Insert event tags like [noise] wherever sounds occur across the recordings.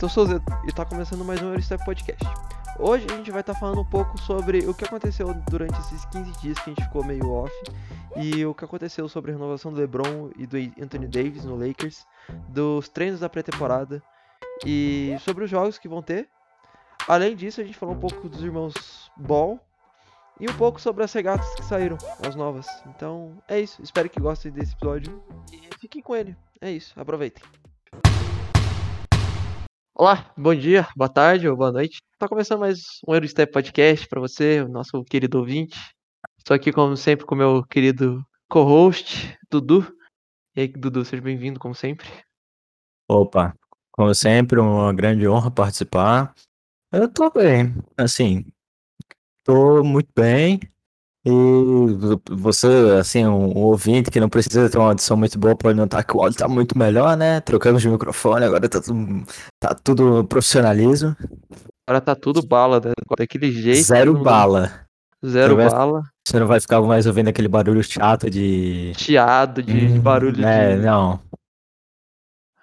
Matheus Souza e está começando mais um Eurostep Podcast. Hoje a gente vai estar tá falando um pouco sobre o que aconteceu durante esses 15 dias que a gente ficou meio off e o que aconteceu sobre a renovação do LeBron e do Anthony Davis no Lakers, dos treinos da pré-temporada e sobre os jogos que vão ter. Além disso, a gente falou um pouco dos irmãos Ball e um pouco sobre as regatas que saíram, as novas. Então é isso, espero que gostem desse episódio e fiquem com ele. É isso, aproveitem. Olá, bom dia, boa tarde ou boa noite. Está começando mais um Eurostep Podcast para você, o nosso querido ouvinte. Estou aqui, como sempre, com o meu querido co-host, Dudu. E aí, Dudu, seja bem-vindo, como sempre. Opa, como sempre, uma grande honra participar. Eu tô bem, assim, tô muito bem. E você, assim, um, um ouvinte que não precisa ter uma audição muito boa pode notar que o áudio tá muito melhor, né? Trocamos de microfone, agora tá tudo, tá tudo profissionalismo. Agora tá tudo bala, né? daquele jeito. Zero bala. Zero você bala. Vai, você não vai ficar mais ouvindo aquele barulho chato de. Chiado, de, hum, de barulho é, de. não.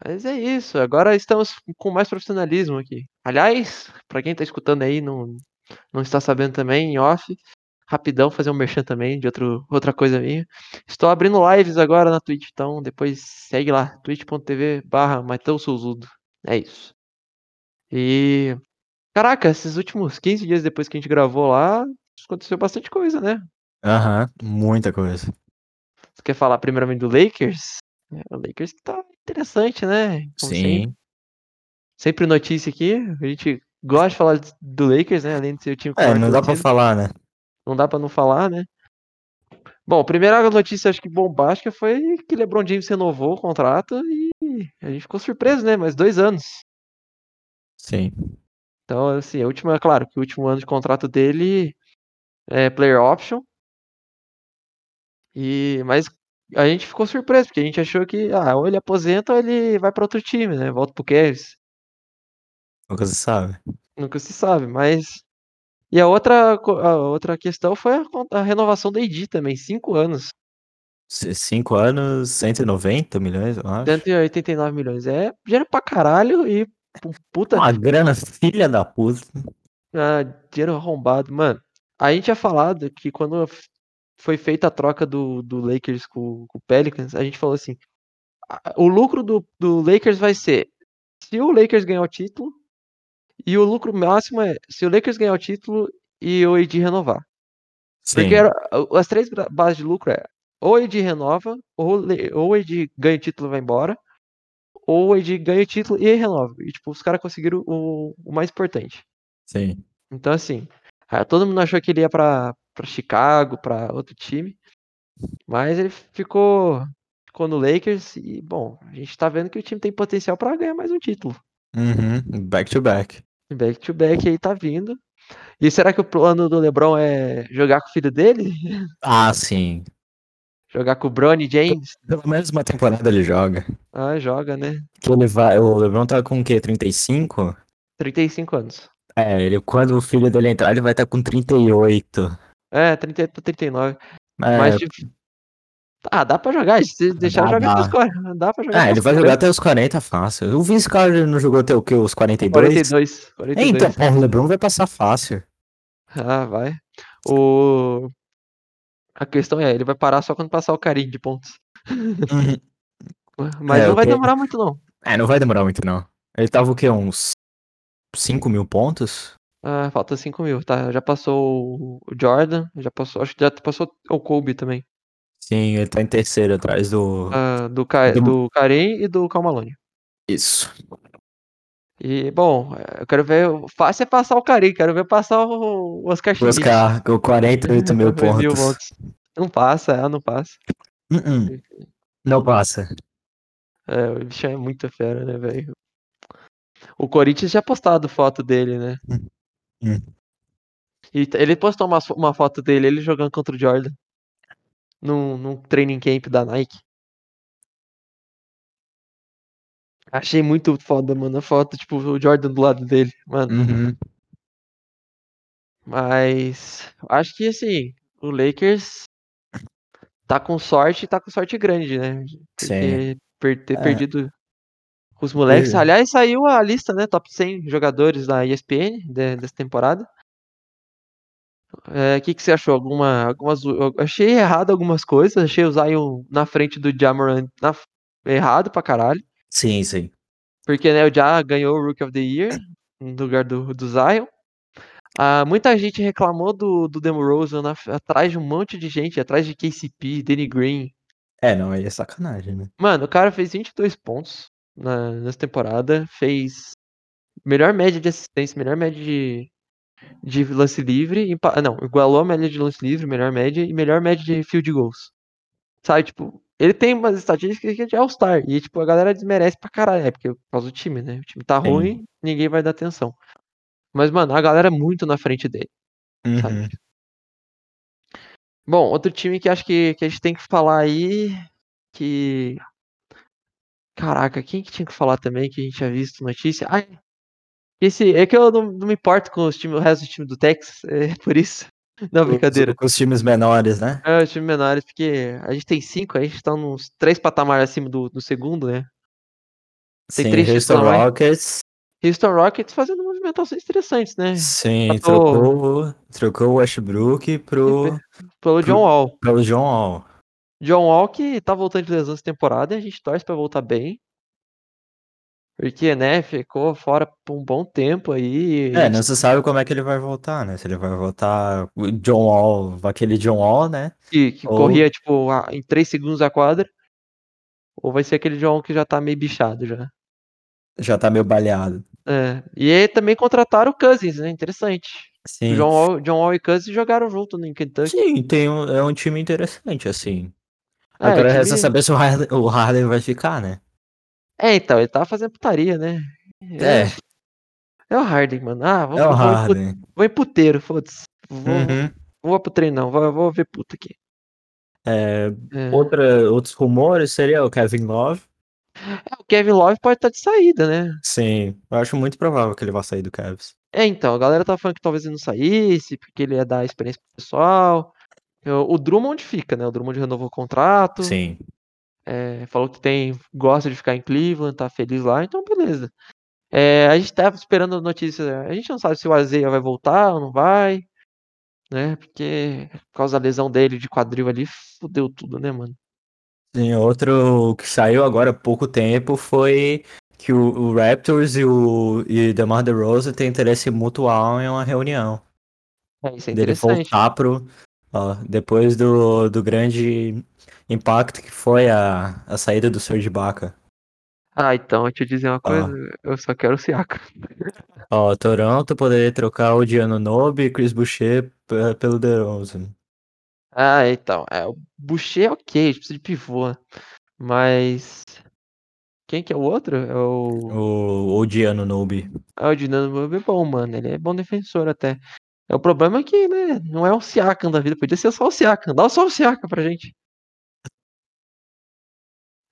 Mas é isso, agora estamos com mais profissionalismo aqui. Aliás, para quem tá escutando aí, não, não está sabendo também, em off, rapidão fazer um merchan também de outro, outra coisa minha. Estou abrindo lives agora na Twitch, então depois segue lá, twitch.tv barra É isso. E. Caraca, esses últimos 15 dias depois que a gente gravou lá, aconteceu bastante coisa, né? Aham, uhum, muita coisa. Você quer falar primeiramente do Lakers? É, o Lakers que tá interessante, né? Como Sim. Sempre. sempre notícia aqui. A gente gosta de falar do Lakers, né? Além de ser o time É, não dá pra falar, né? Não dá para não falar, né? Bom, a primeira notícia acho que bombástica foi que LeBron James renovou o contrato e a gente ficou surpreso, né? Mais dois anos. Sim. Então, assim, a última, claro, que o último ano de contrato dele é player option. E, mas a gente ficou surpreso, porque a gente achou que, ah, ou ele aposenta ou ele vai para outro time, né? Volta pro Cavs. Nunca se sabe. Nunca se sabe, mas e a outra, a outra questão foi a, a renovação da ID também, cinco anos. Cinco anos, 190 milhões, eu acho. 189 milhões. É dinheiro pra caralho e puta. Uma grana filha da puta. Ah, dinheiro arrombado. Mano, a gente tinha falado que quando foi feita a troca do, do Lakers com, com o Pelicans, a gente falou assim: o lucro do, do Lakers vai ser se o Lakers ganhar o título, e o lucro máximo é se o Lakers ganhar o título e o AD renovar. Sim. Porque era, as três bases de lucro é ou o AD renova, ou, ou o AD ganha o título e vai embora, ou o AD ganha o título e renova. E tipo, os caras conseguiram o, o mais importante. Sim. Então assim, todo mundo achou que ele ia pra, pra Chicago, pra outro time. Mas ele ficou, ficou no Lakers e, bom, a gente tá vendo que o time tem potencial para ganhar mais um título. Uhum, back to back. Back to back aí tá vindo. E será que o plano do LeBron é jogar com o filho dele? Ah, sim. Jogar com o Bronny James? Pelo menos uma temporada ele joga. Ah, joga, né? Que ele vai, o LeBron tá com o quê? 35? 35 anos. É, ele, quando o filho dele entrar, ele vai estar tá com 38. É, 38 pra 39. É, Mas, tipo, ah, dá pra jogar. Se deixar dá, jogar dá. até os 40. [laughs] Dá pra jogar. Ah, ele vai 40. jogar até os 40 fácil. O Vince Carter não jogou até o que? Os 42? 42. 42. Então, o LeBron vai passar fácil. Ah, vai. O... A questão é, ele vai parar só quando passar o carinho de pontos. Uhum. [laughs] Mas é, não vai que... demorar muito, não. É, não vai demorar muito, não. Ele tava o quê? Uns 5 mil pontos? Ah, falta 5 mil, tá? Já passou o Jordan, já passou, acho que já passou o Kobe também. Sim, ele tá em terceiro atrás do. Ah, do, Ka do... do Karen e do Calmalone. Isso. E, bom, eu quero ver. Fácil é passar o Karen, quero ver passar o, Oscar Schmidt. Oscar, com 48 [laughs] mil pontos. Não passa, é, não passa. Uh -uh. Não passa. É, o bicho é muito fera, né, velho? O Corinthians já postado foto dele, né? E ele postou uma, uma foto dele, ele jogando contra o Jordan num, num training camp da Nike. Achei muito foda, mano, a foto, tipo, o Jordan do lado dele, mano. Uhum. Mas acho que assim, o Lakers tá com sorte, tá com sorte grande, né? Porque per ter é. perdido Os moleques. É. Aliás, saiu a lista, né? Top 100 jogadores da ESPN de- dessa temporada. O que, que você achou? Alguma, algumas, achei errado algumas coisas. Achei o Zion na frente do Jamoran na, errado pra caralho. Sim, sim. Porque né, o Ja ganhou o Rookie of the Year no lugar do, do Zion. Ah, muita gente reclamou do, do DeMarozan na- atrás de um monte de gente, atrás de KCP, Danny Green. É, não, aí é sacanagem, né? Mano, o cara fez 22 pontos na, nessa temporada, fez melhor média de assistência, melhor média de, de lance livre, empa- não, igualou a média de lance livre, melhor média e melhor média de field goals. Sabe, tipo, ele tem umas estatísticas que é de All-Star e, tipo, a galera desmerece pra caralho, é porque por causa do time, né? O time tá Sim. ruim, ninguém vai dar atenção. Mas, mano, a galera é muito na frente dele, sabe? Uhum. Bom, outro time que acho que, que a gente tem que falar aí, que... Caraca, quem que tinha que falar também, que a gente tinha visto notícia? Ah, esse, é que eu não, não me importo com os time, o resto do time do Texas, é [laughs] por isso. Não, brincadeira. Os, os times menores, né? É, os times menores, porque a gente tem cinco, a gente tá uns três patamares acima do, do segundo, né? Tem Sim, três Houston. Rockets. Houston Rockets fazendo movimentações interessantes, né? Sim, tô- trocou, trocou o Westbrook pro, [laughs] Pelo John pro- Wall. pelo John Wall. John Wall que tá voltando de lesão essa temporada e a gente torce pra voltar bem. Porque, né, ficou fora por um bom tempo aí. É, não se sabe como é que ele vai voltar, né? Se ele vai voltar o John Wall, aquele John Wall, né? que, que Ou- corria, tipo, em 3 segundos a quadra. Ou vai ser aquele John que já tá meio bichado já. Já tá meio baleado. É. E aí também contrataram o Cousins, né? Interessante. Sim. John Wall, John Wall e Cousins jogaram junto em Kentucky. Sim, tem um, é um time interessante, assim. É, Agora time- resta saber se o Harden, o Harden vai ficar, né? É, então, ele tava fazendo putaria, né? É, É o Harden, mano. Ah, vou, é o vou, Harden. vou em puteiro, foda-se. Vou, Uhum. vou pro treinão, vou, vou ver puta aqui. É, É. outra, outros rumores seria o Kevin Love. É, o Kevin Love pode estar de saída, né? Sim, eu acho muito provável que ele vá sair do Cavs. É, então, a galera tá falando que talvez ele não saísse, porque ele ia dar experiência pro pessoal. O Drummond fica, né? O Drummond renovou o contrato. Sim. É, falou que tem, gosta de ficar em Cleveland, tá feliz lá, então beleza. É, a gente tava esperando notícia. A gente não sabe se o Azeia vai voltar ou não vai, né? Porque por causa da lesão dele de quadril ali, fudeu tudo, né, mano? Sim, outro que saiu agora há pouco tempo foi que o, o Raptors e o e DeMar DeRozan têm interesse mutual em uma reunião. É, isso é dele voltar pro. ó, depois do, do grande impacto que foi a, a saída do Serge Ibaka. Ah, então, deixa eu dizer uma coisa, eu só quero o Siaka. [laughs] Ó, Toronto poderia trocar o Diano Nobe e Chris Boucher pelo DeRozan. Ah, então, é, o Boucher é ok, a gente precisa de pivô, mas quem que é o outro? É o, O, o Diano Nobe. é o Dinamo é bom, mano, ele é bom defensor até. É, o problema é que, né, não é o Siakam da vida, podia ser só o Siakam, dá só o Siakam pra gente.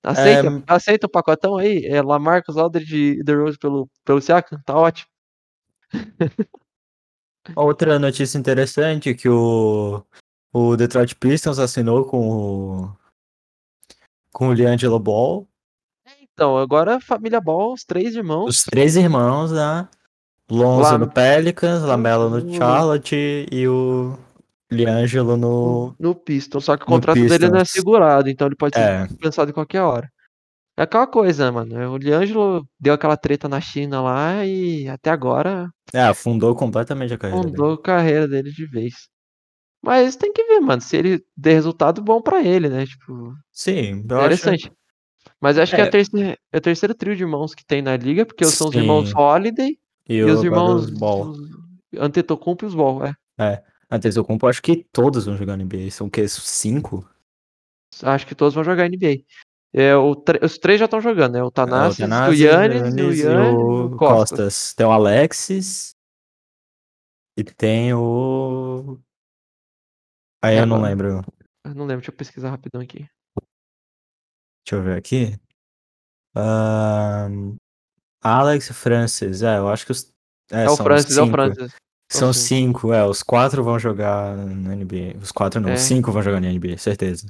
Aceita, É, aceita o pacotão aí, é Lamarcus Aldridge e DeRozan pelo, pelo Siakam, tá ótimo. [laughs] Outra notícia interessante é que o, o Detroit Pistons assinou com o, com o LiAngelo Ball. Então, agora família Ball, os três irmãos, Os três irmãos, né? Lonzo Lá- no Pelicans, Lamelo no no- Charlotte e o LiAngelo no... no Pistons, só que o contrato dele não é segurado, então ele pode ser É, dispensado em qualquer hora. É aquela coisa, mano. O Liangelo deu aquela treta na China lá e até agora é, afundou completamente a carreira dele. fundou a carreira dele de vez. Mas tem que ver, mano, se ele der resultado bom pra ele, né? Tipo, Sim, eu acho... interessante. Mas acho que é, É. a terceira, é o terceiro trio de irmãos que tem na liga, porque são os irmãos. Holiday E, e, os irmãos Ball. os Antetokounmpo e os Ball, é. Antetokounmpo, acho que todos vão jogar NBA. São o quê? Cinco? Acho que todos vão jogar NBA. É, o tre- os três já estão jogando, né? O É, o Tanassis, o Yannis, o e Yannis e o o Costas. Costas. Tem o Alexis e tem o... Aí É, eu não lembro. Eu não lembro, deixa eu pesquisar rapidão aqui. Deixa eu ver aqui. Ahn, Alex e Francis. É, eu acho que os. É, É o Francis, é o. Francis. São cinco. cinco, é. Os quatro vão jogar na NBA. Os quatro não, É. os cinco vão jogar na NBA, certeza.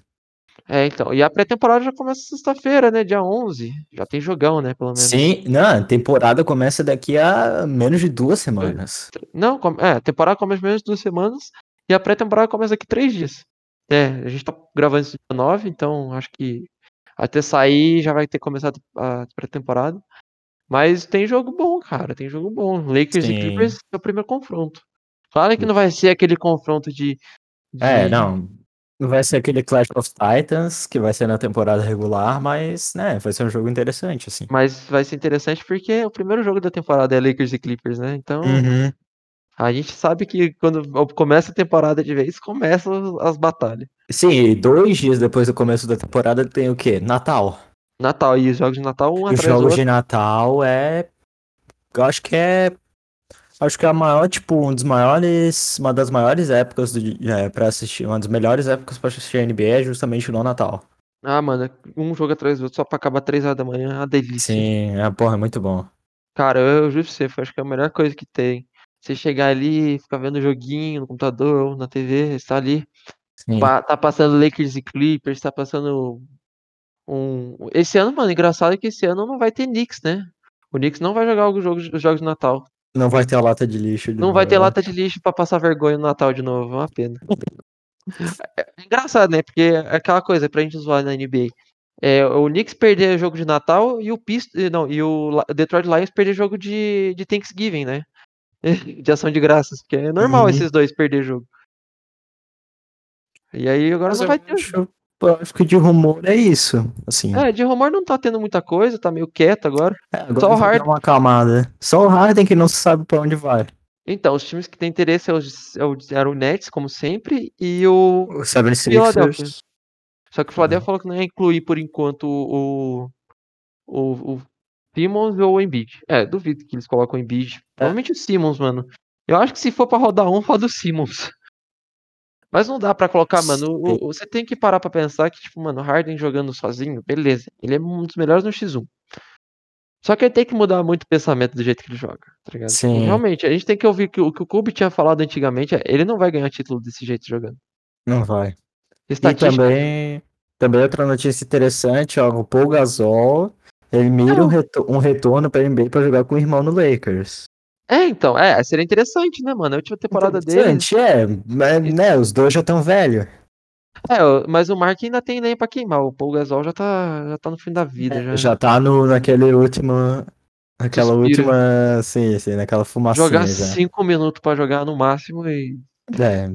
É, então. E a pré-temporada já começa sexta-feira, né? Dia 11. Já tem jogão, né? Pelo menos. Sim, não, a temporada começa daqui a menos de duas semanas. Não, é, a temporada começa menos de duas semanas. E a pré-temporada começa daqui três dias. É, a gente tá gravando isso dia 9, então acho que até sair já vai ter começado a pré-temporada. Mas tem jogo bom, cara. Tem jogo bom. Lakers Sim. e Clippers é o primeiro confronto. Claro que não vai ser aquele confronto de. de- É, não. Não vai ser aquele Clash of Titans que vai ser na temporada regular, mas, né, vai ser um jogo interessante, assim. Mas vai ser interessante porque o primeiro jogo da temporada é Lakers e Clippers, né? Então Uhum. a gente sabe que quando começa a temporada de vez, começam as batalhas. Sim, e dois dias depois do começo da temporada tem o quê? Natal. Natal, e os jogos de Natal um Os atrás do jogos de Natal é. Eu acho que é. Acho que é a maior, tipo, um dos maiores. Uma das maiores épocas do, é, pra assistir. Uma das melhores épocas pra assistir a NBA é justamente no Natal. Ah, mano, um jogo atrás do outro só pra acabar 3 horas da manhã, é uma delícia. Sim, é, porra, é muito bom. Cara, eu, eu juro pra você, acho que é a melhor coisa que tem. Você chegar ali, ficar vendo joguinho no computador ou na TV, você tá ali, pa- tá passando Lakers e Clippers, tá passando um. Esse ano, mano, engraçado é que esse ano não vai ter Knicks, né? O Knicks não vai jogar os jogos, os jogos de Natal. Não vai ter a lata de lixo. de Não vai ter novo. lata de lixo pra passar vergonha no Natal de novo, é uma pena. É é engraçado, né? Porque é aquela coisa pra gente zoar na NBA. É, o Knicks perder jogo de Natal e o Pist... não, e o Detroit Lions perder jogo de, de Thanksgiving, né? [laughs] De ação de graças, porque é normal Uhum. esses dois perder jogo. E aí agora Mas não vai ter. acho, eu acho que de rumor é isso. Assim. É, de rumor não tá tendo muita coisa, tá meio quieto agora. É, agora só o Harden. uma acalmada. Só o Harden que não sabe pra onde vai. Então, os times que têm interesse é o, é o, Nets, como sempre, e o O 76ers. Philadelphia. Só que o Philadelphia Uhum. falou que não ia incluir por enquanto o, o, o Simmons ou o Embiid. É, duvido que eles colocam o Embiid. Provavelmente o Simmons, mano. Eu acho que se for pra rodar um, roda o Simmons. Mas não dá pra colocar, mano. o- o- você tem que parar pra pensar que, tipo, mano, o Harden jogando sozinho, beleza. Ele é um dos melhores no X1. Só que ele tem que mudar muito o pensamento do jeito que ele joga, tá ligado? Tipo, Sim. realmente, a gente tem que ouvir que o que o Kobe tinha falado antigamente. é, Ele não vai ganhar título desse jeito jogando. Não vai. E Estatística. também, também outra notícia interessante, ó, o Paul Gasol, ele mira um, reto- um retorno pra NBA pra jogar com o irmão no Lakers. É, então, é, seria interessante, né, mano? A última temporada dele. Interessante, é, mas, né, os dois já estão velhos. É, mas o Mark ainda tem lenha pra queimar. O Paul Gasol já tá, já tá no fim da vida. já. Já tá no, naquele último, naquela Suspiro. última, sim, sim, naquela fumacinha Jogar já. cinco minutos pra jogar no máximo e. É.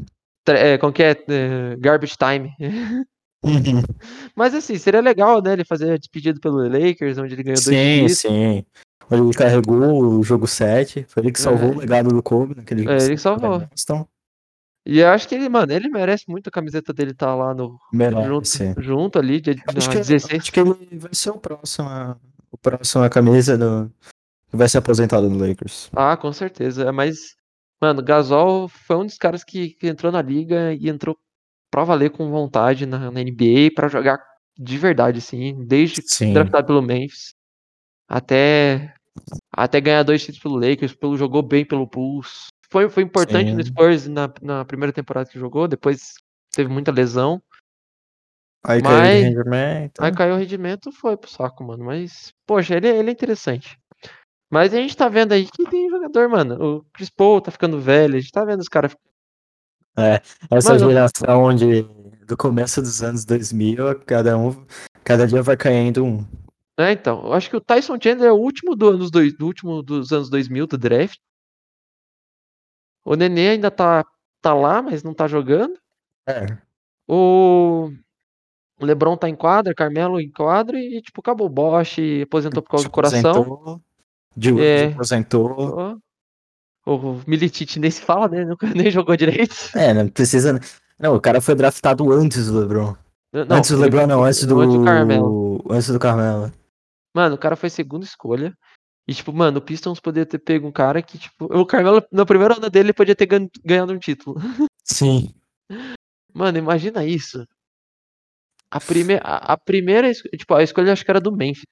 É, como que é? É, Garbage time. [laughs] Uhum. Mas assim, seria legal, né? Ele fazer a despedida pelo Lakers, onde ele ganhou dois Sim, títulos. sim. Ele carregou o jogo 7, foi ele que salvou É. o legado do Kobe naquele É, ele jogo que salvou. Boston. E eu acho que ele, mano, ele merece muito a camiseta dele estar lá no, junto, Merece. junto ali, de, Acho que, 16. acho que ele vai ser o próximo, o próximo a camisa do que vai ser aposentado no Lakers. Ah, com certeza. Mas, mano, Gasol foi um dos caras que, que entrou na liga e entrou pra valer com vontade na, na NBA pra jogar de verdade, assim, desde Sim. draftado pelo Memphis até até ganhar dois títulos pelo Lakers, pelo jogou bem pelo Bulls. Foi, foi importante no Sim. Spurs na, na primeira temporada que jogou, depois teve muita lesão. Aí caiu de Mas- rendimento. Aí caiu o rendimento, foi pro saco, mano. Mas, poxa, ele, ele é interessante. Mas a gente tá vendo aí que tem jogador, mano. O Chris Paul tá ficando velho, a gente tá vendo os caras. Essa Mano- geração de, do começo dos anos 2000, cada um, cada dia vai caindo um. É, então, eu acho que o Tyson Chandler é o último do anos dois, do último dos anos 2000 do draft. O Nenê ainda tá, tá lá, mas não tá jogando. É. O LeBron tá em quadra, Carmelo em quadra e, tipo, acabou o Bosch, aposentou por causa do coração. aposentou, De É. aposentou. O Milicic nem se fala, né? [laughs] Nunca nem jogou direito. É, não precisa. Não, o cara foi draftado antes do LeBron. Não, antes do ele- LeBron, não, antes do. antes do Carmelo. Antes do Carmelo. Mano, o cara foi segunda escolha. E, tipo, mano, o Pistons poderia ter pego um cara que, tipo, o Carmelo, na primeira onda dele, ele podia ter gan- ganhado um título. [laughs] Sim. Mano, imagina isso. A, prime a, a primeira, tipo, a escolha acho que era do Memphis.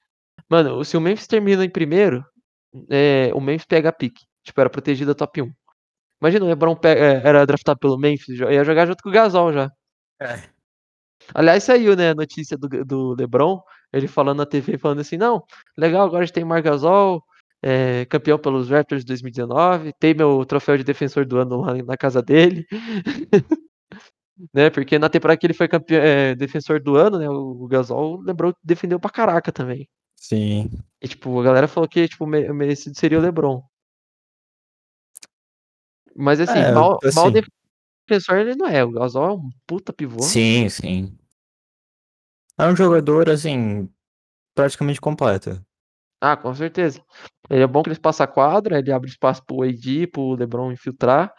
Mano, se o Memphis termina em primeiro, é, o Memphis pega a pique. Tipo, era protegida top 1. Imagina o LeBron é, era draftado pelo Memphis, ia jogar junto com o Gasol já. É. Aliás, saiu, né, a notícia do, do LeBron, ele falando na TV, falando assim, não, legal, agora a gente tem Margasol, é, campeão pelos Raptors de 2019, tem meu troféu de defensor do ano lá na casa dele. [laughs] né, porque na temporada que ele foi campeão, é, defensor do ano, né, o Gasol, o LeBron defendeu pra caraca também. Sim. E, tipo, a galera falou que, tipo, merecido seria o LeBron. Mas, assim, É, mal, assim, mal defensor ele não é. O Gasol é um puta pivô. Sim, sim. É um jogador, assim, praticamente completo. Ah, com certeza. Ele é bom que ele passa a quadra, ele abre espaço pro AD, pro LeBron infiltrar.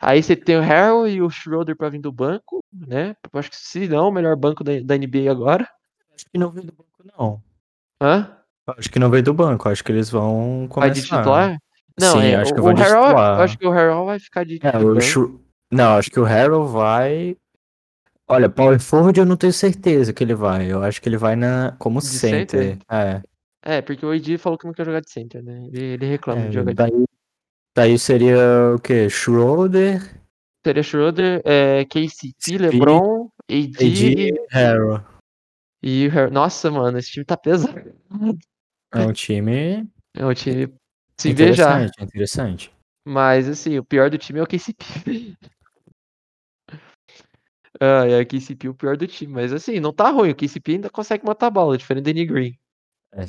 Aí você tem o Harrell e o Schroeder pra vir do banco, né? Eu acho que se não, o melhor banco da, da NBA agora. Acho que não veio do banco, não. Hã? Acho que não veio do banco, acho que eles vão Vai de começar. titular? Não, Sim, é. acho o, que o eu acho que o Harrell vai ficar de, É, o Não, acho que o Harrell vai. Olha, Power Forward eu não tenho certeza que ele vai. Eu acho que ele vai na como De center. É. É, porque o AD falou que não quer jogar de center, né? Ele, ele reclama É, de jogar de daí, daí seria o quê? Schroeder, Seria Schroeder, é, KCP, LeBron, AD AD e, Harrell. e o Harrell. Nossa, mano, esse time tá pesado. É um time É um time se já. interessante, interessante. Mas, assim, o pior do time é o KCP. ah, é o KCP o pior do time. Mas, assim, não tá ruim. O KCP ainda consegue matar a bola, diferente do Danny Green. É.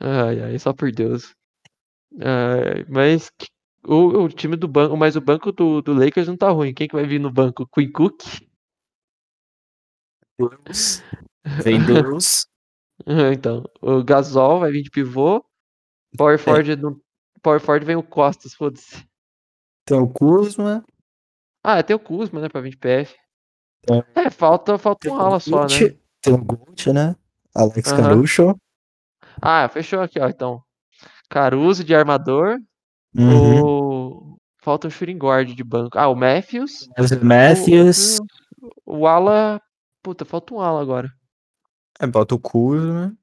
Ai, ai, só por Deus. Ai, mas o, o time do banco, mas o banco do, do Lakers não tá ruim. Quem que vai vir no banco? Queen Cook? Vem Deus. [laughs] Então, o Gasol vai vir de pivô. Power Forward, não- Power Forward vem o Costas, foda-se. Tem o Kuzma. Ah, tem o Kuzma, né, pra vir de PF. É. É, falta, falta um o ala só, né? Tem o Gucci, né? Alex Aham. Caruso. Ah, fechou aqui, ó, então. Caruso de armador. Uhum. O... Falta o shooting guard de banco. Ah, o Matthews. Matthews. O, o ala... Puta, falta um ala agora. É, bota o Kuzma.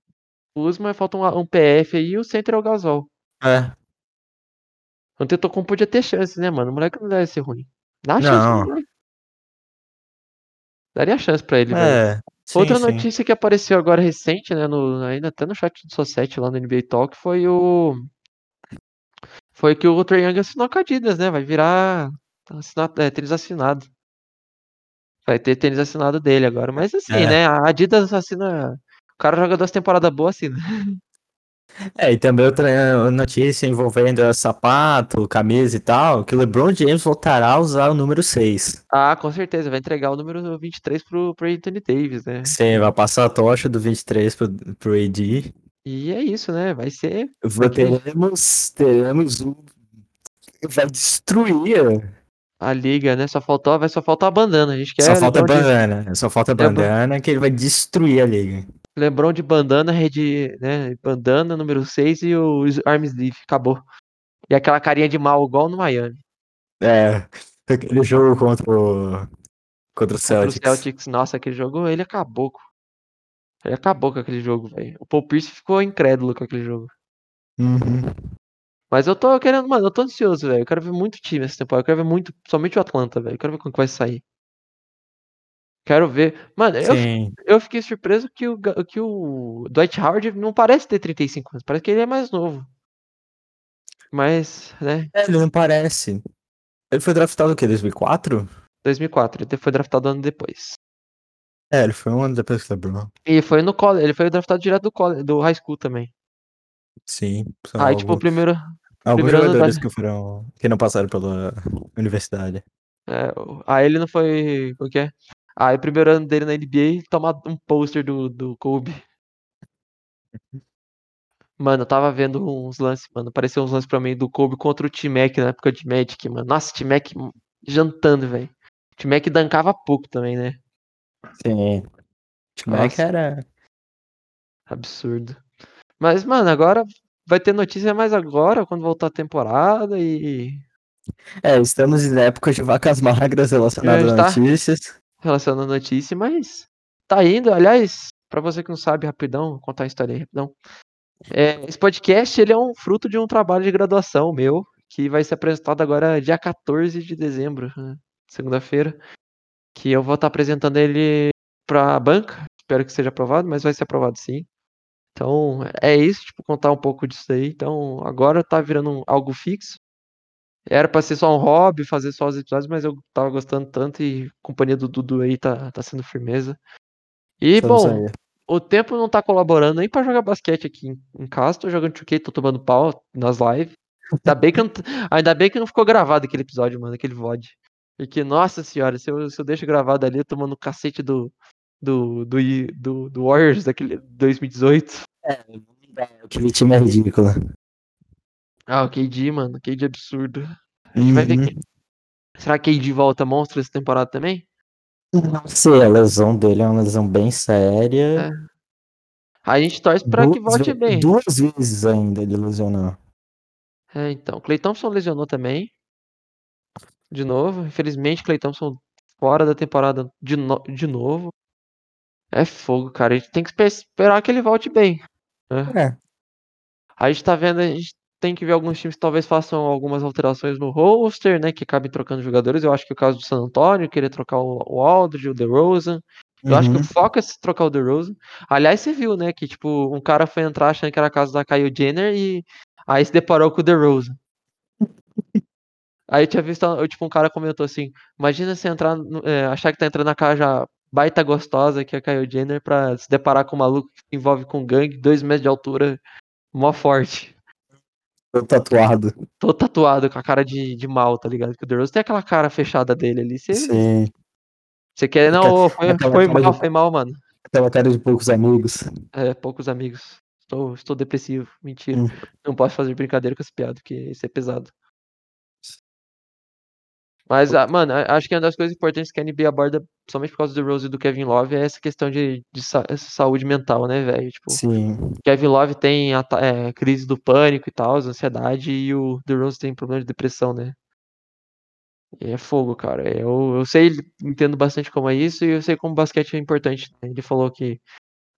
Kuzma, falta um, um PF aí e o center é o Gasol. É. O Antetokounmpo podia ter chance, né, mano? O moleque não deve ser ruim. Dá chance Não. pro moleque. Daria chance pra ele, velho. É. Sim, Outra sim. notícia que apareceu agora recente, né, no, ainda até no chat do Society lá no NBA Talk, foi o foi que o Trae Young assinou com a Adidas, né? Vai virar assinado, é, tênis assinado. Vai ter tênis assinado dele agora, mas assim, É. né? A Adidas assina, cara joga duas temporadas boas assim. Né? É, e também outra notícia envolvendo sapato, camisa e tal, que o LeBron James voltará a usar o número 6. Ah, com certeza, vai entregar o número 23 pro, pro Anthony Davis, né? Sim, vai passar a tocha do 23 pro, pro AD. E é isso, né? Vai ser Teremos, teremos um... Vai destruir. a liga, né? Só faltou, vai só faltar a bandana. A gente quer Só falta de- bandana. Só falta LeBron- bandana que ele vai destruir a liga. LeBron de bandana, rede, né? Bandana número 6 e o arm sleeve. Acabou. E aquela carinha de mal, igual no Miami. É, aquele jogo contra o, contra o Contra o Celtics. Celtics. Nossa, aquele jogo, ele acabou. Ele acabou com aquele jogo, velho. O Paul Pierce ficou incrédulo com aquele jogo. Uhum. Mas eu tô querendo, mano, eu tô ansioso, velho. Eu quero ver muito time essa temporada. Eu quero ver muito, somente o Atlanta, velho. Eu quero ver como que vai sair. Quero ver. Mano, eu, eu fiquei surpreso que o, que o Dwight Howard não parece ter 35 anos. Parece que ele é mais novo. Mas, né, É, ele não parece. Ele foi draftado o quê? 2004? 2004. Ele foi draftado ano depois. É, ele foi um ano depois que LeBron. E foi no college. Ele foi draftado direto do, college, do high school também. Sim. Aí, tipo, o alguns, primeiro. alguns primeiro jogadores da- que foram. que não passaram pela universidade. É, aí ele não foi. O que é? Aí, o primeiro ano dele na NBA, toma um pôster do, do Kobe. Mano, eu tava vendo uns lances, mano. Apareceu uns lances pra mim do Kobe contra o T-Mac na época de Magic, mano. Nossa, T-Mac jantando, velho. T-Mac dancava pouco também, né? Sim. Nossa. era? Absurdo. Mas, mano, agora vai ter notícia mais agora, quando voltar a temporada e. É, estamos em época de vacas magras relacionadas É, a tá. notícias. Relacionando a notícia, mas tá indo. Aliás, pra você que não sabe, rapidão, vou contar a história aí, rapidão. É, esse podcast ele é um fruto de um trabalho de graduação meu, que vai ser apresentado agora dia 14 de dezembro, né, segunda-feira, que eu vou estar apresentando ele pra banca. Espero que seja aprovado, mas vai ser aprovado sim. Então, é isso, tipo, contar um pouco disso aí. Então, agora tá virando algo fixo. Era pra ser só um hobby, fazer só os episódios, mas eu tava gostando tanto e a companhia do Dudu aí tá, tá sendo firmeza. E, Estamos bom, o tempo não tá colaborando nem pra jogar basquete aqui em, em casa. Tô jogando 2K, tô tomando pau nas lives. Ainda bem, que não, [laughs] ainda bem que não ficou gravado aquele episódio, mano, aquele VOD. Porque, nossa senhora, se eu, se eu deixo gravado ali, eu tomando o cacete do, do, do, do, do Warriors daquele 2018. Aquele time é ridículo. Ah, o KD, mano, KD absurdo. A gente vai ver Uhum. que. Será que KD volta monstro essa temporada também? Não sei, a lesão dele é uma lesão bem séria. É. A gente torce pra que Duas volte ve- bem. Duas vezes ainda ele lesionou. É, então. Clay Thompson lesionou também. De novo. Infelizmente, Clay Thompson fora da temporada de, no- de novo. É fogo, cara. A gente tem que espe- esperar que ele volte bem. né? É. A gente tá vendo, a gente tem que ver alguns times que talvez façam algumas alterações no roster, né? Que acabem trocando jogadores. Eu acho que o caso do San Antonio, querer trocar o, o Aldridge, o DeRozan. Eu acho que Uhum. o foco é se trocar o DeRozan. Aliás, você viu, né? Que, tipo, um cara foi entrar achando que era a casa da Kyle Jenner e aí se deparou com o DeRozan. Aí eu tinha visto, eu, tipo, um cara comentou assim, imagina você entrar, é, achar que tá entrando na casa baita gostosa que é a Kyle Jenner pra se deparar com um maluco que se envolve com gangue, dois metros de altura, mó forte. Tô tatuado. Todo tatuado, com a cara de, de mal, tá ligado? Que o DeRozan tem aquela cara fechada dele ali. Você, Sim. você quer, não, ô, foi, foi mal, de- foi mal, mano. Aquela cara de poucos amigos. É, poucos amigos. Estou, estou depressivo. Mentira. Hum. Não posso fazer brincadeira com essa piada, porque isso é pesado. Mas, ah, mano, a- acho que uma das coisas importantes que a NBA aborda, somente por causa do Rose e do Kevin Love, é essa questão de, de sa- saúde mental, né, velho? Tipo, Sim. Kevin Love tem ata- é, crise do pânico e tal, ansiedade, e o DeRozan tem problema de depressão, né? E é fogo, cara. Eu, eu sei, entendo bastante como é isso, e eu sei como o basquete é importante. né? Ele falou que.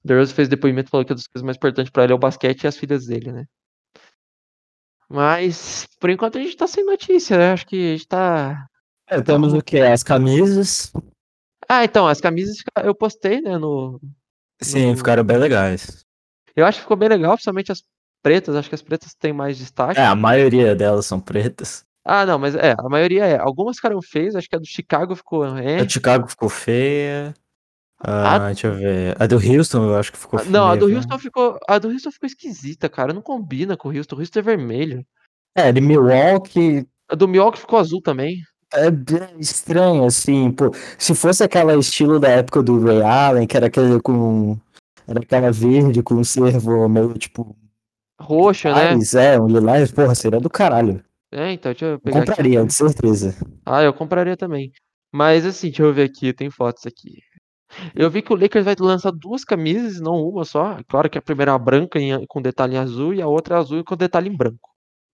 O DeRozan fez depoimento, falou que uma das coisas mais importantes pra ele é o basquete e as filhas dele, né? Mas, por enquanto, a gente tá sem notícia, né? Acho que a gente tá. É, temos o que? As camisas. Ah, então, as camisas eu postei, né, no. Sim, No- ficaram bem legais. Eu acho que ficou bem legal, principalmente as pretas. Acho que as pretas têm mais destaque. É, a maioria delas são pretas. Ah, não, mas é, a maioria é. Algumas ficaram feias, acho que a do Chicago ficou. É. A de Chicago ficou feia. Ah, A- deixa eu ver. A do Houston eu acho que ficou Ah, Não, a do Houston ficou. A do Houston ficou esquisita, cara. Não combina com o Houston. O Houston é vermelho. É, de Milwaukee A do Milwaukee ficou azul também. É bem estranho, assim, pô. Se fosse aquela estilo da época do Ray Allen, que era aquele com. Era aquela verde com um cervo meio tipo. Roxo, né? É, um lilás, porra, seria do caralho. É, então, deixa eu Eu pegar aqui. compraria, de certeza. Ah, eu compraria também. Mas assim, deixa eu ver aqui, tem fotos aqui. Eu vi que o Lakers vai lançar duas camisas, não uma só. Claro que a primeira é a branca com detalhe em azul e a outra é azul com detalhe em branco.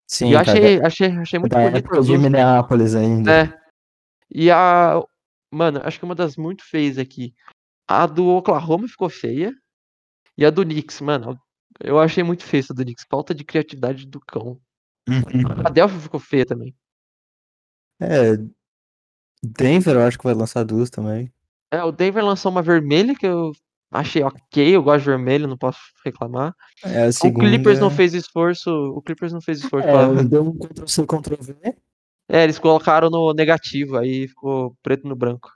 Sim, e eu cara, achei, achei, achei muito da bonito época de. Minneapolis ainda. É. E a. Mano, acho que uma das muito feias aqui. A do Oklahoma ficou feia. E a do Knicks, mano. Eu achei muito feia essa do Knicks. Falta de criatividade do cão. Uhum. A Delphi ficou feia também. É. Denver eu acho que vai lançar duas também. É, o Denver lançou uma vermelha que eu achei ok. Eu gosto de vermelho, não posso reclamar. É, a O segunda... Clippers não fez esforço. O Clippers não fez esforço É, pra. deu um Ctrl-C, Ctrl-V. É, eles colocaram no negativo, aí ficou preto no branco.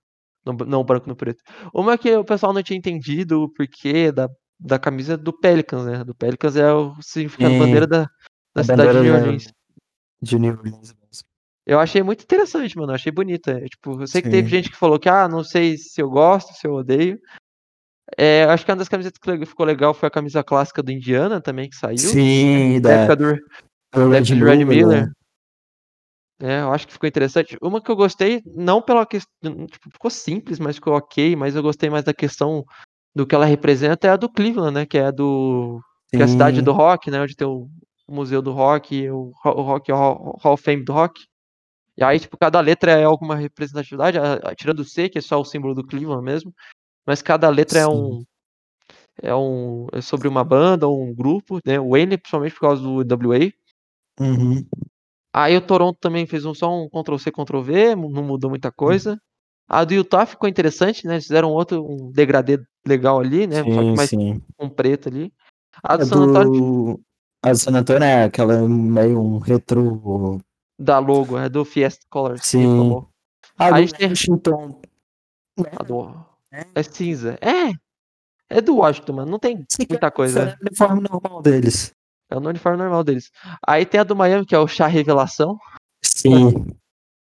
No- não, branco no preto. Uma que o pessoal não tinha entendido o porquê da, da camisa do Pelicans, né? Do Pelicans é o significado Sim, bandeira da, da cidade de bandeira New da- Orleans. De New Orleans. Eu achei muito interessante, mano. Eu achei bonita. É, tipo, eu sei que teve Sim. gente que falou que, ah, não sei se eu gosto, se eu odeio. É, acho que uma das camisetas que ficou legal foi a camisa clássica do Indiana também, que saiu. Sim, Da da, época do, do Red Red Miller. Miller. É, eu acho que ficou interessante. Uma que eu gostei, não pela questão. Tipo, ficou simples, mas ficou ok. Mas eu gostei mais da questão do que ela representa é a do Cleveland, né? Que é a do. Que é a cidade Sim. do rock, né? Onde tem o Museu do Rock, o, o Rock Hall, Hall of Fame do rock. E aí, tipo, cada letra é alguma representatividade, a- a- tirando o C, que é só o símbolo do Cleveland mesmo. Mas cada letra é Sim. um. É um. É sobre uma banda ou um grupo, né? O Wayne, principalmente por causa do WA. Uhum. Aí o Toronto também fez um, só um Ctrl-C, Ctrl-V, não mudou muita coisa. A do Utah ficou interessante, né? Eles fizeram outro, um degradê legal ali, né? Só que Sim, mais sim. com preto ali. A do A San Antonio do. A do San Antonio é aquela meio um retrô. da logo, é do Fiesta Colors. Sim. A A do gente tem- Washington. A do... É cinza. É! É do Washington, mano. Não tem aqui muita é coisa. o uniforme normal deles. É o uniforme normal deles. Aí tem a do Miami, que é o Chá Revelação. Sim.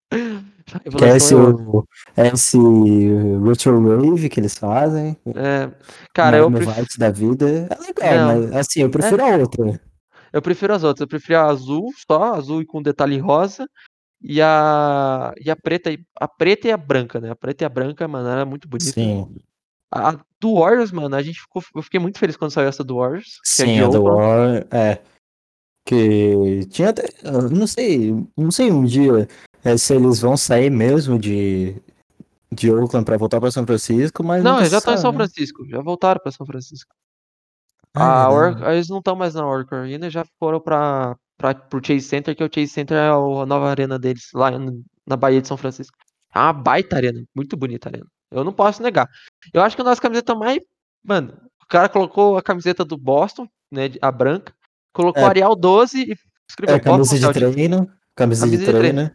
Chá [laughs] Que é esse, é o, é esse Retro Wave que eles fazem. É, Cara, eu, Miami pref... Da vida. É legal, Não. mas assim, eu prefiro a outra. eu prefiro as outras. Eu prefiro a azul, só azul e com detalhe rosa. E a. E a preta e a preta e a branca, né? A preta e a branca, mano, era muito bonita. Sim. A do Warriors, mano, a gente ficou. Eu fiquei muito feliz quando saiu essa do Warriors. é Sim, de a do Oakland. War, é. Que tinha até. Não sei, não sei um dia é, se eles vão sair mesmo de, de Oakland pra voltar pra São Francisco, mas Não, eles já estão em São né? Francisco. Já voltaram pra São Francisco. Ah, A. Or... Eles não estão mais na Oracle Arena, já foram pra, pra, pro Chase Center, que o Chase Center é a nova arena deles, lá na Bahia de São Francisco. É uma baita arena, muito bonita arena. Eu não posso negar. Eu acho que a nossa camiseta mais. Mano, o cara colocou a camiseta do Boston, né, a branca, colocou É. Arial 12 e escreveu É, camisa Boston de treino. Camisa, Camisa de de treino. treino.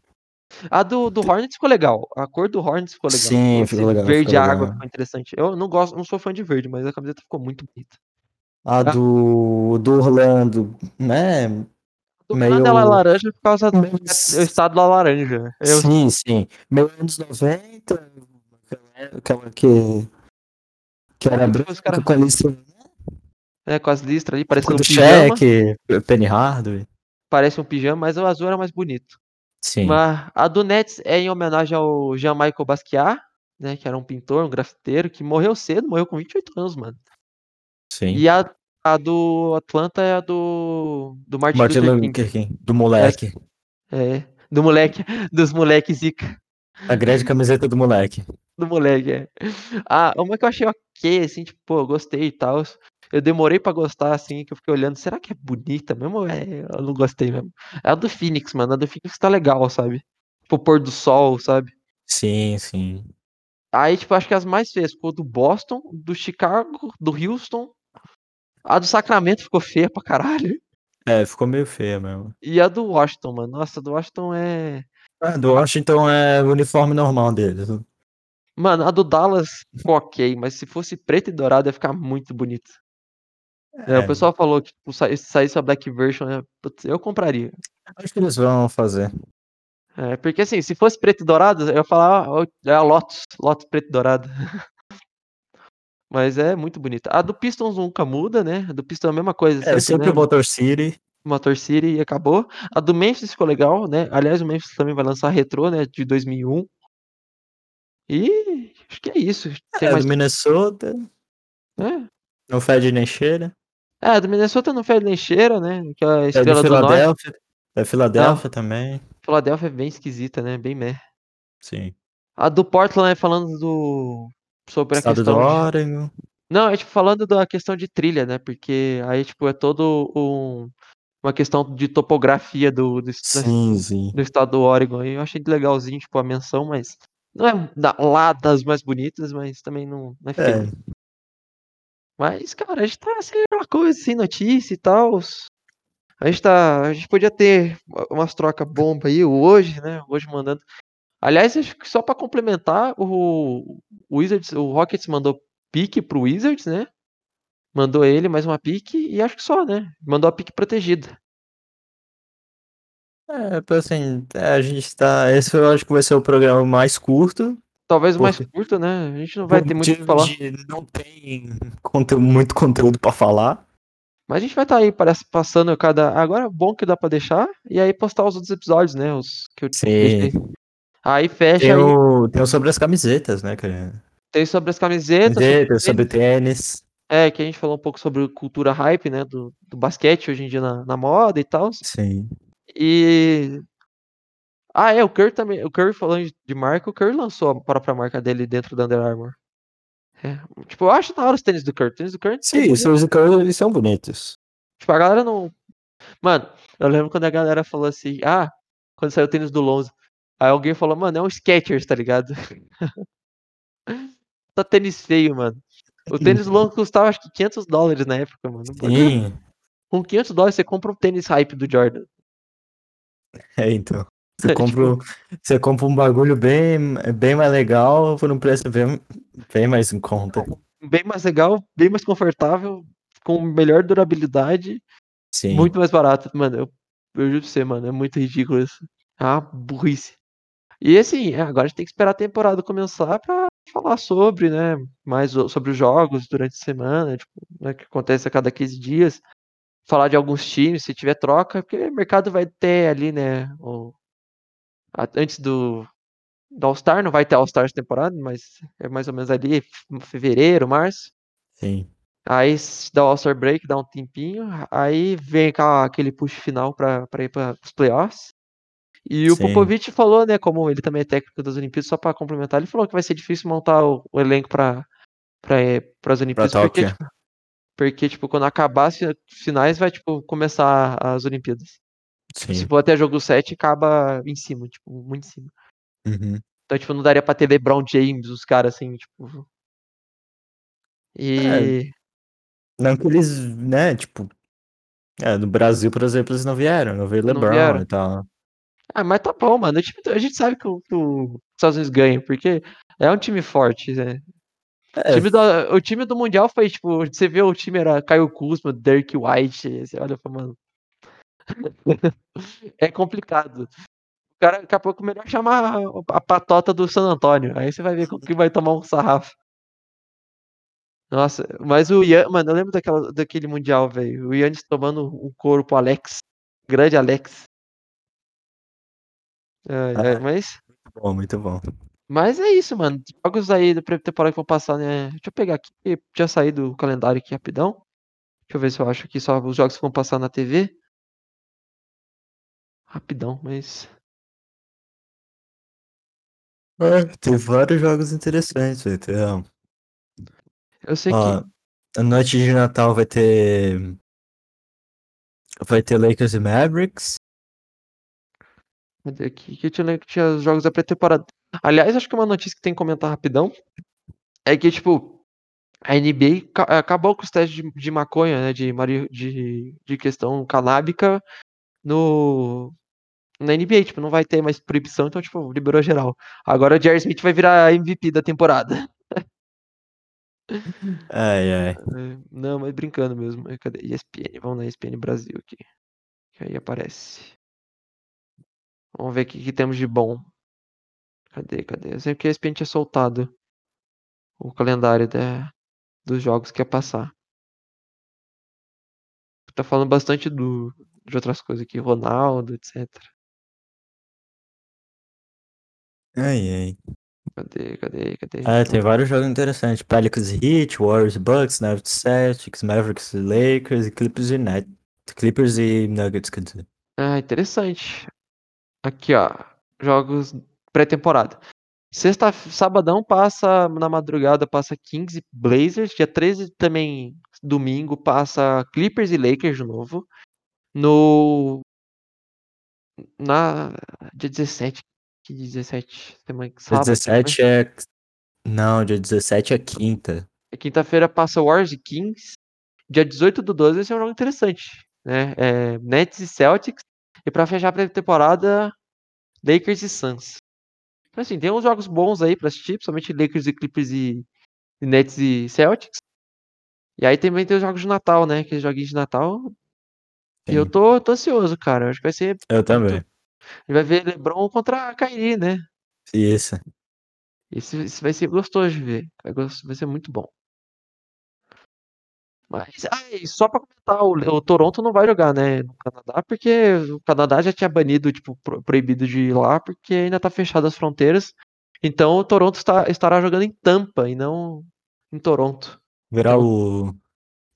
A do, do Hornets ficou legal. A cor do Hornets ficou legal. Sim, Esse ficou legal, Verde ficou água legal. ficou interessante. Eu não gosto, não sou fã de verde, mas a camiseta ficou muito bonita. A Ah. do, do Orlando, né? Do Meio- ela é laranja por causa do meio- o estado da laranja. Eu, Sim, sim. Meio anos 90, aquela- que, que era branca cara- com a lista né, com as listras ali, parecendo um pijama. cheque, Penny Hardaway. Parece um pijama, mas o azul era mais bonito. Sim, Mas a do Nets é em homenagem ao Jean-Michel Basquiat, né? Que era um pintor, um grafiteiro, que morreu cedo, morreu com 28 anos, mano. sim. E a, a do Atlanta é a do, do Martin, Martin Luther King. King, do moleque. É, do moleque, [laughs] dos moleques zica. A grande camiseta do moleque. Do moleque, é. Ah, uma que eu achei ok, assim, tipo, pô, gostei e tal. Eu demorei pra gostar, assim, que eu fiquei olhando, será que é bonita mesmo? É, eu não gostei mesmo. É a do Phoenix, mano. A do Phoenix tá legal, sabe? Tipo, o pôr do sol, sabe? Sim, sim. Aí, tipo, acho que as mais feias ficou do Boston, do Chicago, do Houston. A do Sacramento ficou feia pra caralho. É, ficou meio feia mesmo. E a do Washington, mano. Nossa, a do Washington é. Ah, do Washington é o uniforme normal deles. Mano, a do Dallas ficou ok, mas se fosse preto e dourado ia ficar muito bonito. É, o É, pessoal falou que tipo, se saísse a Black Version, é, putz, eu compraria. acho que eles vão fazer. É, porque assim, se fosse preto e dourado, eu ia falar, é a Lotus, Lotus preto e dourado. [laughs] Mas é muito bonita. A do Pistons nunca muda, né? A do Pistons é a mesma coisa, É, sempre, sempre né? o Motor City. Motor City e acabou. A do Memphis ficou legal, né? Aliás, o Memphis também vai lançar retrô, né? De 2001. E acho que é isso. Tem É, mais, do Minnesota. né? Não fede nem cheira. É, do Minnesota não fede nem cheira, né? Que é a É do estrela do norte. Filadélfia. É Filadélfia também. Philadelphia é bem esquisita, né? Bem meh. Sim. A do Portland é falando do. Sobre a Estado do questão. de- Oregon. Não, é tipo falando da questão de trilha, né? Porque aí, tipo, é todo um. Uma questão de topografia do, do, da- Sim, sim. do estado do Oregon. E eu achei legalzinho, tipo, a menção, mas. Não é da- lá das mais bonitas, mas também não, não é feio. É, Mas, cara, a gente tá sem aquela coisa, sem notícia e tal. A gente tá. A gente podia ter umas trocas bomba aí hoje, né? Hoje mandando. Aliás, acho que só pra complementar, o, o Wizards, o Rockets mandou pique pro Wizards, né? Mandou ele mais uma pique e acho que só, né? Mandou a pique protegida. é, assim, é, a gente tá. Esse eu acho que vai ser o programa mais curto. Talvez o mais curto, né? A gente não vai ter muito o que falar. Não tem conte- muito conteúdo pra falar. Mas a gente vai estar aí, parece, passando cada. Agora é bom que dá pra deixar. E aí postar os outros episódios, né? Os que eu Sim. deixei. Aí fecha Tem aí. o, tem o sobre as camisetas, né, cara? Tem sobre as camisetas. Camiseta, sobre tênis. É, que a gente falou um pouco sobre cultura hype, né? Do, do basquete hoje em dia na, na moda e tal. Sim. E. Ah, é, o Curry também. O Curry falando de marca, o Curry lançou a própria marca dele dentro da Under Armour. É, tipo, eu acho da hora os tênis do Curry. Os tênis do Curry. são Sim, os Curry, eles são bonitos. Tipo, a galera não. Mano, eu lembro quando a galera falou assim, ah, quando saiu o tênis do Lonzo. Aí alguém falou, mano, é um Skechers, tá ligado? [laughs] puta tênis feio, mano. O tênis longo custava acho que 500 dólares na época, mano. Sim. Com 500 dólares você compra um tênis hype do Jordan. É, então. Você [laughs] compra, tipo- você compra um bagulho bem, bem mais legal por um preço bem, bem mais em conta. Bem mais legal, bem mais confortável, com melhor durabilidade, Sim. muito mais barato. Mano, eu, eu juro pra você, mano, é muito ridículo isso. Uma burrice. E assim, é, agora a gente tem que esperar a temporada começar pra falar sobre, né? Mais sobre os jogos durante a semana, tipo, né, que acontece a cada 15 dias. Falar de alguns times, se tiver troca, porque o mercado vai ter ali, né? o- a- antes do, do All-Star, não vai ter All-Star essa temporada, mas é mais ou menos ali, fevereiro, março. Sim. Aí dá o All-Star Break, dá um tempinho. Aí vem aquele push final pra, pra ir para os playoffs. E o Sim. Popovich falou, né, como ele também é técnico das Olimpíadas, só pra complementar, ele falou que vai ser difícil montar o, o elenco pra, pra, para as Olimpíadas, porque, Tóquio. tipo, porque, tipo, quando acabar as fi- finais, vai, tipo, começar as Olimpíadas. Se Sim. for até jogo 7, acaba em cima, tipo, muito em cima. Uhum. Então, tipo, não daria pra ter LeBron James, os caras assim, tipo. E. Não que eles, né, tipo. É, no Brasil, por exemplo, eles não vieram. Não veio Não LeBron vieram. e tal. Ah, mas tá bom, mano. O time- a gente sabe que o, que o Estados Unidos ganha, porque é um time forte, né? O É, time, do, o time do Mundial foi, tipo, você vê o time era Caio Kuzma, Dirk White, você olha e fala, mano. [laughs] é complicado. O cara, daqui a pouco, melhor chamar a, patota do San Antônio. Aí você vai ver como que vai tomar um sarrafo. Nossa, mas o Ian, mano, eu lembro daquela, daquele Mundial, velho. O Yannis tomando um couro pro Alex. Grande Alex. Ai, ai, Ah. mas. muito bom, muito bom. Mas é isso, mano. Jogos aí da pré-temporada que vão passar, né? Deixa eu pegar aqui, porque já saí do calendário aqui rapidão. Deixa eu ver se eu acho aqui só os jogos que vão passar na TV. Rapidão, mas. É, tem vários jogos interessantes, ter. ó. Eu sei Ó, que. a noite de Natal vai ter. Vai ter Lakers e Mavericks. Cadê aqui? Que eu tinha, que tinha os jogos da pré-temporada. Aliás, acho que uma notícia que tem que comentar rapidão é que, tipo, a NBA ca- acabou com os testes de, de maconha, né? De, de, de questão canábica no. Na NBA, tipo, não vai ter mais proibição, então, tipo, liberou geral. Agora o Jerry Smith vai virar MVP da temporada. [laughs] Ai, ai. É, Não, mas brincando mesmo. É, Cadê? ESPN, vamos na ESPN Brasil aqui. Que aí aparece. Vamos ver o que, que temos de bom. Cadê, cadê? Eu sei que a ESPN tinha soltado o calendário da- dos jogos que ia passar. Tá falando bastante do, de outras coisas aqui, Ronaldo, etc. Ai, ai. Cadê, cadê, cadê? Ah, tem vários jogos interessantes. Pelicans Heat, Warriors Bucks, Nuggets Celtics, Mavericks Lakers, Clippers e Net. Clippers e Nuggets, quer dizer. Ah, interessante. Aqui, ó. Jogos pré-temporada. Sexta, sabadão passa, na madrugada passa Kings e Blazers. Dia 13 também, domingo, passa Clippers e Lakers de novo. No. Na. Dia 17. Que 17? Semana, Dia sábado, 17 é. Não, dia 17 é quinta. É Quinta-feira passa Warriors e Kings. Dia 18 do 12 esse é um jogo interessante. Né? É Nets e Celtics. E pra fechar a temporada, Lakers e Suns. Então, assim, tem uns jogos bons aí pra assistir, principalmente Lakers e Clippers e, e Nets e Celtics. E aí também tem os jogos de Natal, né? Aqueles joguinhos de Natal. E eu Sim. tô, tô ansioso, cara. Acho que vai ser. Eu também. A gente vai ver LeBron contra a Kyrie, né? Isso. Esse, esse vai ser gostoso de ver. Vai ser muito bom. Mas, ah, só pra comentar, o, o Toronto não vai jogar, né, no Canadá, porque o Canadá já tinha banido, tipo, pro- proibido de ir lá, porque ainda tá fechado as fronteiras. Então o Toronto está, estará jogando em Tampa e não em Toronto. Virar Então, o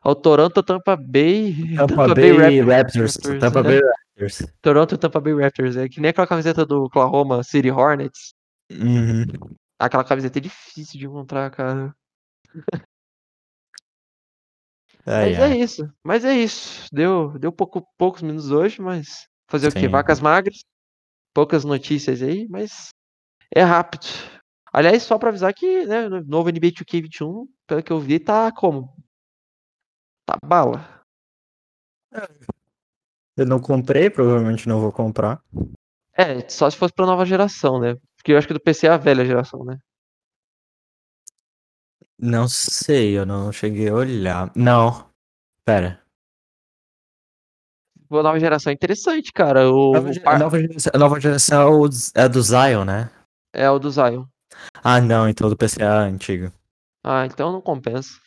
O Toronto, Tampa Bay. Tampa Bay Raptors. Raptors, Tampa é. Bay Raptors. Toronto Tampa Bay Raptors. É que nem aquela camiseta do Oklahoma City Hornets. Uhum. Aquela camiseta é difícil de encontrar, cara. [laughs] Ai, Mas é ai. isso. Mas é isso. Deu, deu pouco, poucos minutos hoje, mas fazer o quê? Sim. Vacas magras. Poucas notícias aí, mas é rápido. Aliás, só pra avisar que, né, o novo NBA 2K21, pelo que eu vi, tá como? Tá bala. Eu não comprei, provavelmente não vou comprar. É, só se fosse pra nova geração, né? Porque eu acho que do PC é a velha geração, né? Não sei, eu não cheguei a olhar. Não. Pera. A nova geração é interessante, cara. O, Nova, o ge- par- nova geração, a nova geração é o, é do Zion, né? é o do Zion. Ah, não, então do PCA antigo. Ah, então não compensa.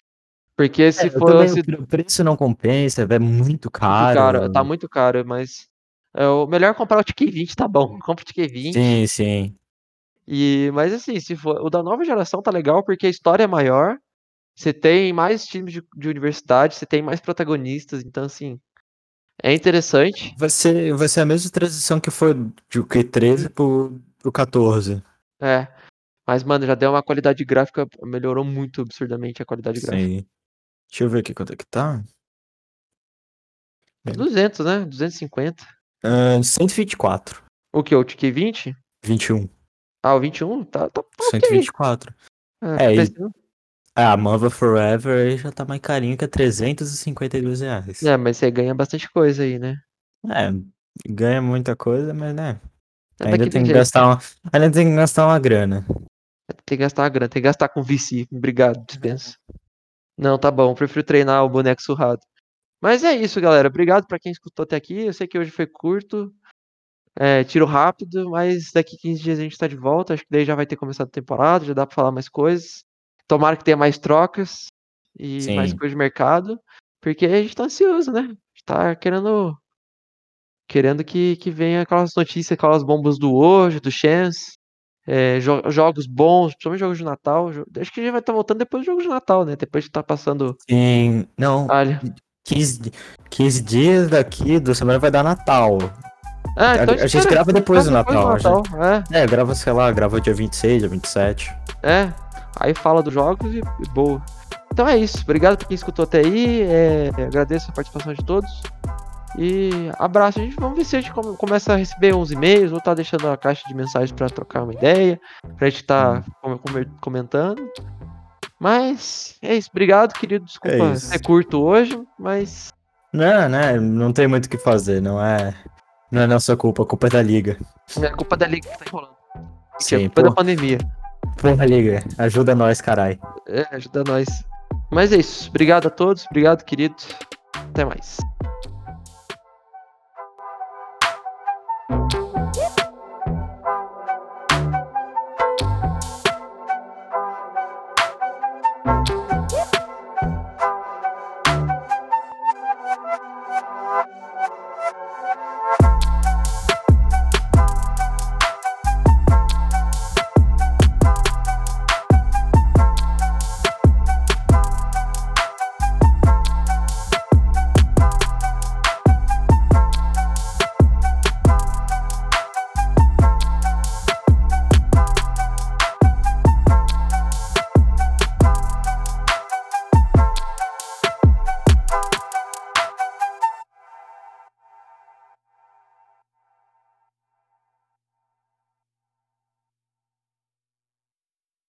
Porque se É, eu também, fosse o pre- o preço não compensa, é muito muito caro. caro, tá muito caro, mas é o melhor comprar o TK20, tá bom. [laughs] Compra o TK20. Sim, sim. E, mas assim, se for, o da nova geração tá legal porque a história é maior, você tem mais times de, de universidade, você tem mais protagonistas, então assim, é interessante. Vai ser, vai ser a mesma transição que foi do Q13 pro, pro 14. É. Mas, mano, já deu uma qualidade gráfica, melhorou muito absurdamente a qualidade gráfica. Sim. Deixa eu ver aqui quanto é que tá. Bem. 200, né? 250. Ah, 124. O que? O TK20? 21. Ah, o 21? Tá, tá, tá ok. 124. É, É, e- Ah, Mother Forever aí já tá mais carinho que é 352 reais. é, mas você ganha bastante coisa aí, né? É, ganha muita coisa, mas né. É Ainda tem que jeito. gastar uma, ainda tem que gastar uma grana. Tem que gastar a grana, tem que gastar com VC. Obrigado, dispensa. Não, tá bom, prefiro treinar o boneco surrado. Mas é isso, galera. Obrigado pra quem escutou até aqui. Eu sei que hoje foi curto. É, tiro rápido, mas daqui 15 dias a gente tá de volta. Acho que daí já vai ter começado a temporada, já dá pra falar mais coisas. Tomara que tenha mais trocas e mais Sim. coisa de mercado. Porque a gente tá ansioso, né? A gente tá querendo. Querendo que, que venha aquelas notícias, aquelas bombas do hoje, do Chance. É, jo- jogos bons, principalmente jogos de Natal. jo- Acho que a gente vai estar voltando depois do jogo de Natal, né? Depois de estar passando. Sim. Não, Olha. 15, di- 15 dias daqui do semana vai dar Natal. Ah, então a gente espera, grava depois do Natal, Natal. É, É, grava, sei lá, grava dia 26, dia 27. é. Aí fala dos jogos e, e boa. Então é isso. Obrigado por quem escutou até aí. é, agradeço a participação de todos. E abraço. A gente, vamos ver se a gente come- começa a receber uns e-mails. Vou estar deixando a caixa de mensagens para trocar uma ideia. Pra gente estar com- comentando. Mas é isso. Obrigado, querido. Desculpa É ser curto hoje, mas Não, né? Não tem muito o que fazer, não é. Não é nossa culpa, a culpa é da liga. é culpa da liga que tá enrolando. Sim, culpa é da pô. pandemia. Porra, liga, ajuda nós, carai. É, ajuda nós. Mas é isso. Obrigado a todos. Obrigado, querido. Até mais.